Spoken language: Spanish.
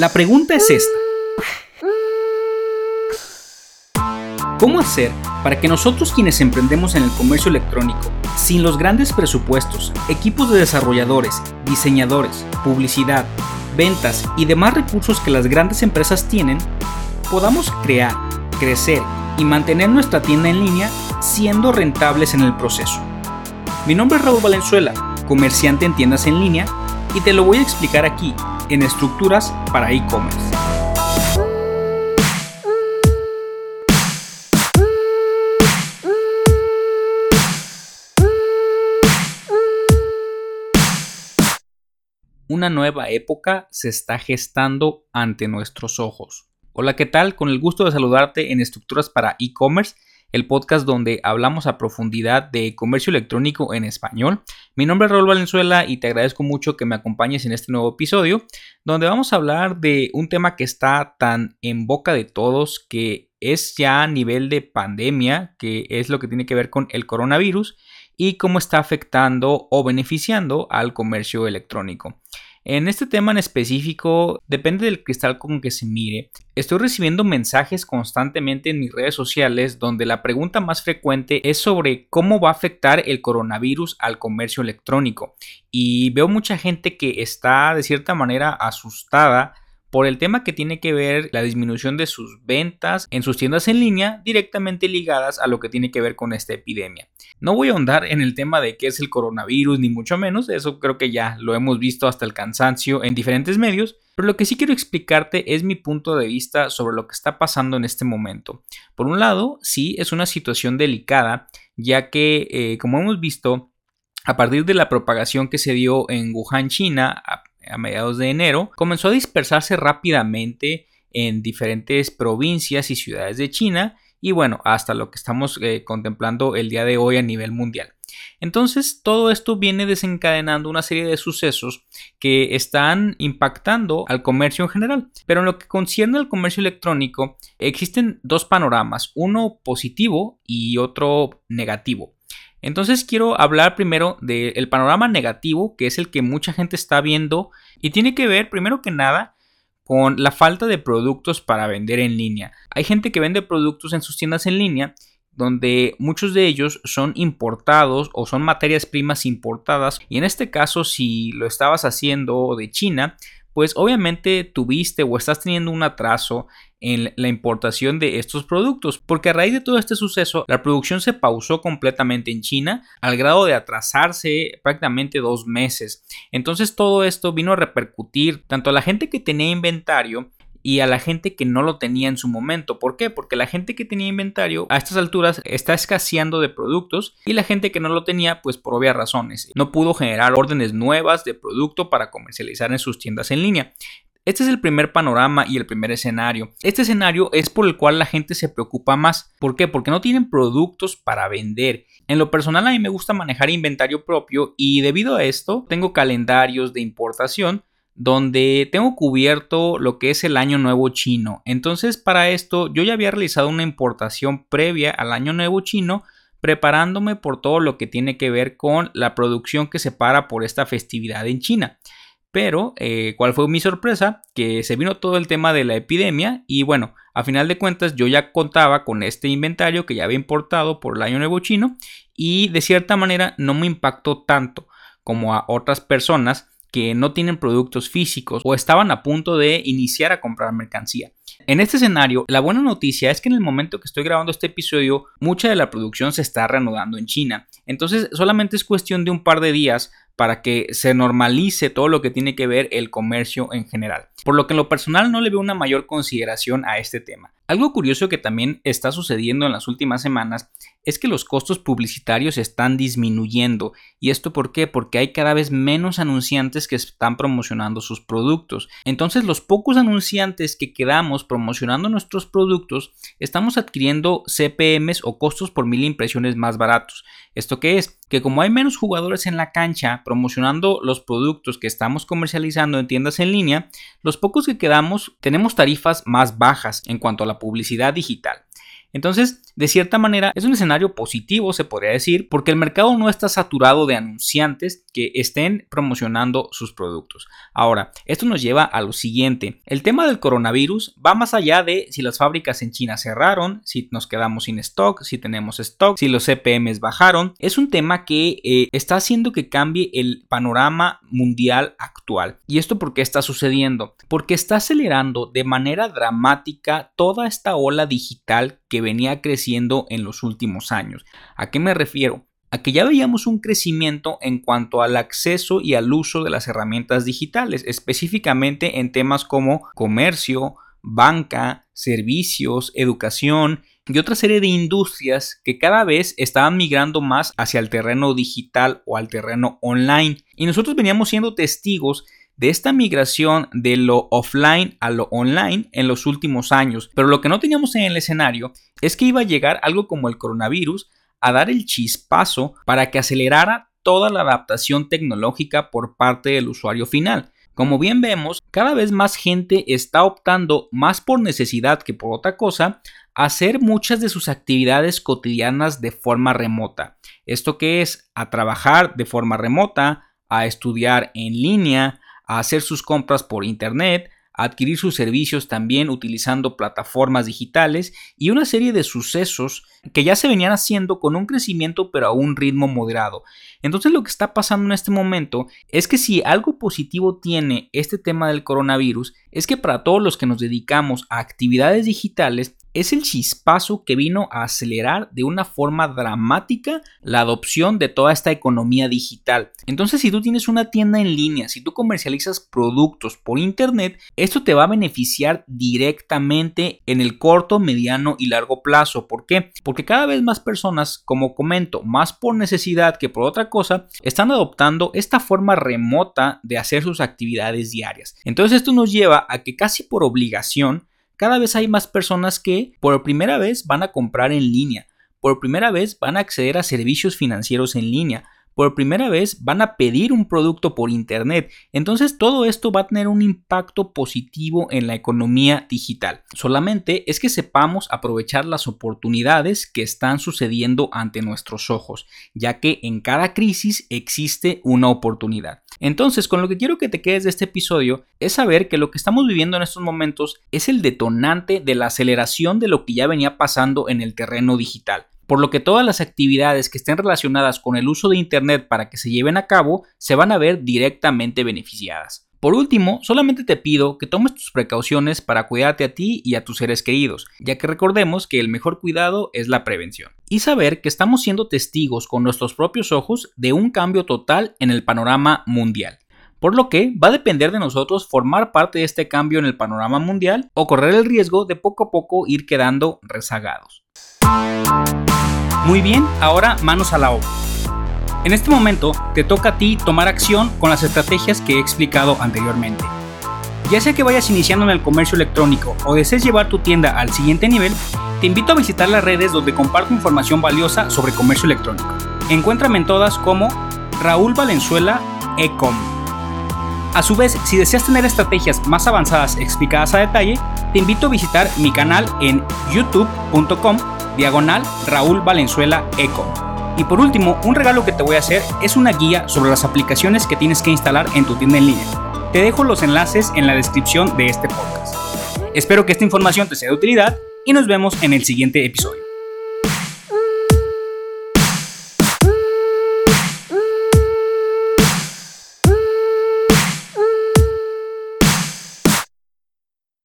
La pregunta es esta. ¿Cómo hacer para que nosotros quienes emprendemos en el comercio electrónico, sin los grandes presupuestos, equipos de desarrolladores, diseñadores, publicidad, ventas y demás recursos que las grandes empresas tienen, podamos crear, crecer y mantener nuestra tienda en línea siendo rentables en el proceso? Mi nombre es Raúl Valenzuela, comerciante en tiendas en línea, y te lo voy a explicar aquí, en estructuras para e-commerce. una nueva época se está gestando ante nuestros ojos. Hola, ¿qué tal? Con el gusto de saludarte en Estructuras para e-commerce, el podcast donde hablamos a profundidad de comercio electrónico en español. Mi nombre es Raúl Valenzuela y te agradezco mucho que me acompañes en este nuevo episodio, donde vamos a hablar de un tema que está tan en boca de todos que es ya a nivel de pandemia, que es lo que tiene que ver con el coronavirus y cómo está afectando o beneficiando al comercio electrónico. En este tema en específico, depende del cristal con que se mire. Estoy recibiendo mensajes constantemente en mis redes sociales donde la pregunta más frecuente es sobre cómo va a afectar el coronavirus al comercio electrónico. Y veo mucha gente que está de cierta manera asustada por el tema que tiene que ver la disminución de sus ventas en sus tiendas en línea directamente ligadas a lo que tiene que ver con esta epidemia. No voy a ahondar en el tema de qué es el coronavirus ni mucho menos, eso creo que ya lo hemos visto hasta el cansancio en diferentes medios, pero lo que sí quiero explicarte es mi punto de vista sobre lo que está pasando en este momento. Por un lado, sí es una situación delicada, ya que eh, como hemos visto, a partir de la propagación que se dio en Wuhan, China, a mediados de enero, comenzó a dispersarse rápidamente en diferentes provincias y ciudades de China y bueno, hasta lo que estamos eh, contemplando el día de hoy a nivel mundial. Entonces, todo esto viene desencadenando una serie de sucesos que están impactando al comercio en general. Pero en lo que concierne al comercio electrónico, existen dos panoramas, uno positivo y otro negativo. Entonces quiero hablar primero del panorama negativo, que es el que mucha gente está viendo y tiene que ver, primero que nada, con la falta de productos para vender en línea. Hay gente que vende productos en sus tiendas en línea donde muchos de ellos son importados o son materias primas importadas y en este caso si lo estabas haciendo de China pues obviamente tuviste o estás teniendo un atraso en la importación de estos productos, porque a raíz de todo este suceso, la producción se pausó completamente en China al grado de atrasarse prácticamente dos meses. Entonces todo esto vino a repercutir tanto a la gente que tenía inventario y a la gente que no lo tenía en su momento. ¿Por qué? Porque la gente que tenía inventario a estas alturas está escaseando de productos y la gente que no lo tenía pues por obvias razones no pudo generar órdenes nuevas de producto para comercializar en sus tiendas en línea. Este es el primer panorama y el primer escenario. Este escenario es por el cual la gente se preocupa más. ¿Por qué? Porque no tienen productos para vender. En lo personal a mí me gusta manejar inventario propio y debido a esto tengo calendarios de importación donde tengo cubierto lo que es el año nuevo chino. Entonces para esto yo ya había realizado una importación previa al año nuevo chino preparándome por todo lo que tiene que ver con la producción que se para por esta festividad en China. Pero, eh, ¿cuál fue mi sorpresa? Que se vino todo el tema de la epidemia y bueno, a final de cuentas yo ya contaba con este inventario que ya había importado por el año nuevo chino y de cierta manera no me impactó tanto como a otras personas que no tienen productos físicos o estaban a punto de iniciar a comprar mercancía. En este escenario, la buena noticia es que en el momento que estoy grabando este episodio, mucha de la producción se está reanudando en China. Entonces, solamente es cuestión de un par de días para que se normalice todo lo que tiene que ver el comercio en general. Por lo que en lo personal no le veo una mayor consideración a este tema. Algo curioso que también está sucediendo en las últimas semanas es que los costos publicitarios están disminuyendo. ¿Y esto por qué? Porque hay cada vez menos anunciantes que están promocionando sus productos. Entonces los pocos anunciantes que quedamos promocionando nuestros productos estamos adquiriendo CPMs o costos por mil impresiones más baratos. ¿Esto qué es? Que como hay menos jugadores en la cancha promocionando los productos que estamos comercializando en tiendas en línea, los pocos que quedamos tenemos tarifas más bajas en cuanto a la publicidad digital. Entonces, de cierta manera es un escenario positivo, se podría decir, porque el mercado no está saturado de anunciantes que estén promocionando sus productos. Ahora, esto nos lleva a lo siguiente. El tema del coronavirus va más allá de si las fábricas en China cerraron, si nos quedamos sin stock, si tenemos stock, si los CPMs bajaron. Es un tema que eh, está haciendo que cambie el panorama mundial actual. ¿Y esto por qué está sucediendo? Porque está acelerando de manera dramática toda esta ola digital que venía creciendo en los últimos años. ¿A qué me refiero? a que ya veíamos un crecimiento en cuanto al acceso y al uso de las herramientas digitales, específicamente en temas como comercio, banca, servicios, educación y otra serie de industrias que cada vez estaban migrando más hacia el terreno digital o al terreno online. Y nosotros veníamos siendo testigos de esta migración de lo offline a lo online en los últimos años. Pero lo que no teníamos en el escenario es que iba a llegar algo como el coronavirus a dar el chispazo para que acelerara toda la adaptación tecnológica por parte del usuario final. Como bien vemos, cada vez más gente está optando más por necesidad que por otra cosa a hacer muchas de sus actividades cotidianas de forma remota. Esto que es a trabajar de forma remota, a estudiar en línea, a hacer sus compras por internet, adquirir sus servicios también utilizando plataformas digitales y una serie de sucesos que ya se venían haciendo con un crecimiento pero a un ritmo moderado. Entonces lo que está pasando en este momento es que si algo positivo tiene este tema del coronavirus es que para todos los que nos dedicamos a actividades digitales es el chispazo que vino a acelerar de una forma dramática la adopción de toda esta economía digital. Entonces, si tú tienes una tienda en línea, si tú comercializas productos por internet, esto te va a beneficiar directamente en el corto, mediano y largo plazo. ¿Por qué? Porque cada vez más personas, como comento, más por necesidad que por otra cosa, están adoptando esta forma remota de hacer sus actividades diarias. Entonces, esto nos lleva a que casi por obligación cada vez hay más personas que por primera vez van a comprar en línea, por primera vez van a acceder a servicios financieros en línea, por primera vez van a pedir un producto por Internet. Entonces todo esto va a tener un impacto positivo en la economía digital. Solamente es que sepamos aprovechar las oportunidades que están sucediendo ante nuestros ojos, ya que en cada crisis existe una oportunidad. Entonces, con lo que quiero que te quedes de este episodio es saber que lo que estamos viviendo en estos momentos es el detonante de la aceleración de lo que ya venía pasando en el terreno digital por lo que todas las actividades que estén relacionadas con el uso de Internet para que se lleven a cabo se van a ver directamente beneficiadas. Por último, solamente te pido que tomes tus precauciones para cuidarte a ti y a tus seres queridos, ya que recordemos que el mejor cuidado es la prevención. Y saber que estamos siendo testigos con nuestros propios ojos de un cambio total en el panorama mundial. Por lo que va a depender de nosotros formar parte de este cambio en el panorama mundial o correr el riesgo de poco a poco ir quedando rezagados. Muy bien, ahora manos a la obra. En este momento te toca a ti tomar acción con las estrategias que he explicado anteriormente. Ya sea que vayas iniciando en el comercio electrónico o desees llevar tu tienda al siguiente nivel, te invito a visitar las redes donde comparto información valiosa sobre comercio electrónico. Encuéntrame en todas como Raúl Valenzuela Ecom. A su vez, si deseas tener estrategias más avanzadas explicadas a detalle, te invito a visitar mi canal en youtube.com diagonal Raúl Valenzuela Eco. Y por último, un regalo que te voy a hacer es una guía sobre las aplicaciones que tienes que instalar en tu tienda en línea. Te dejo los enlaces en la descripción de este podcast. Espero que esta información te sea de utilidad y nos vemos en el siguiente episodio.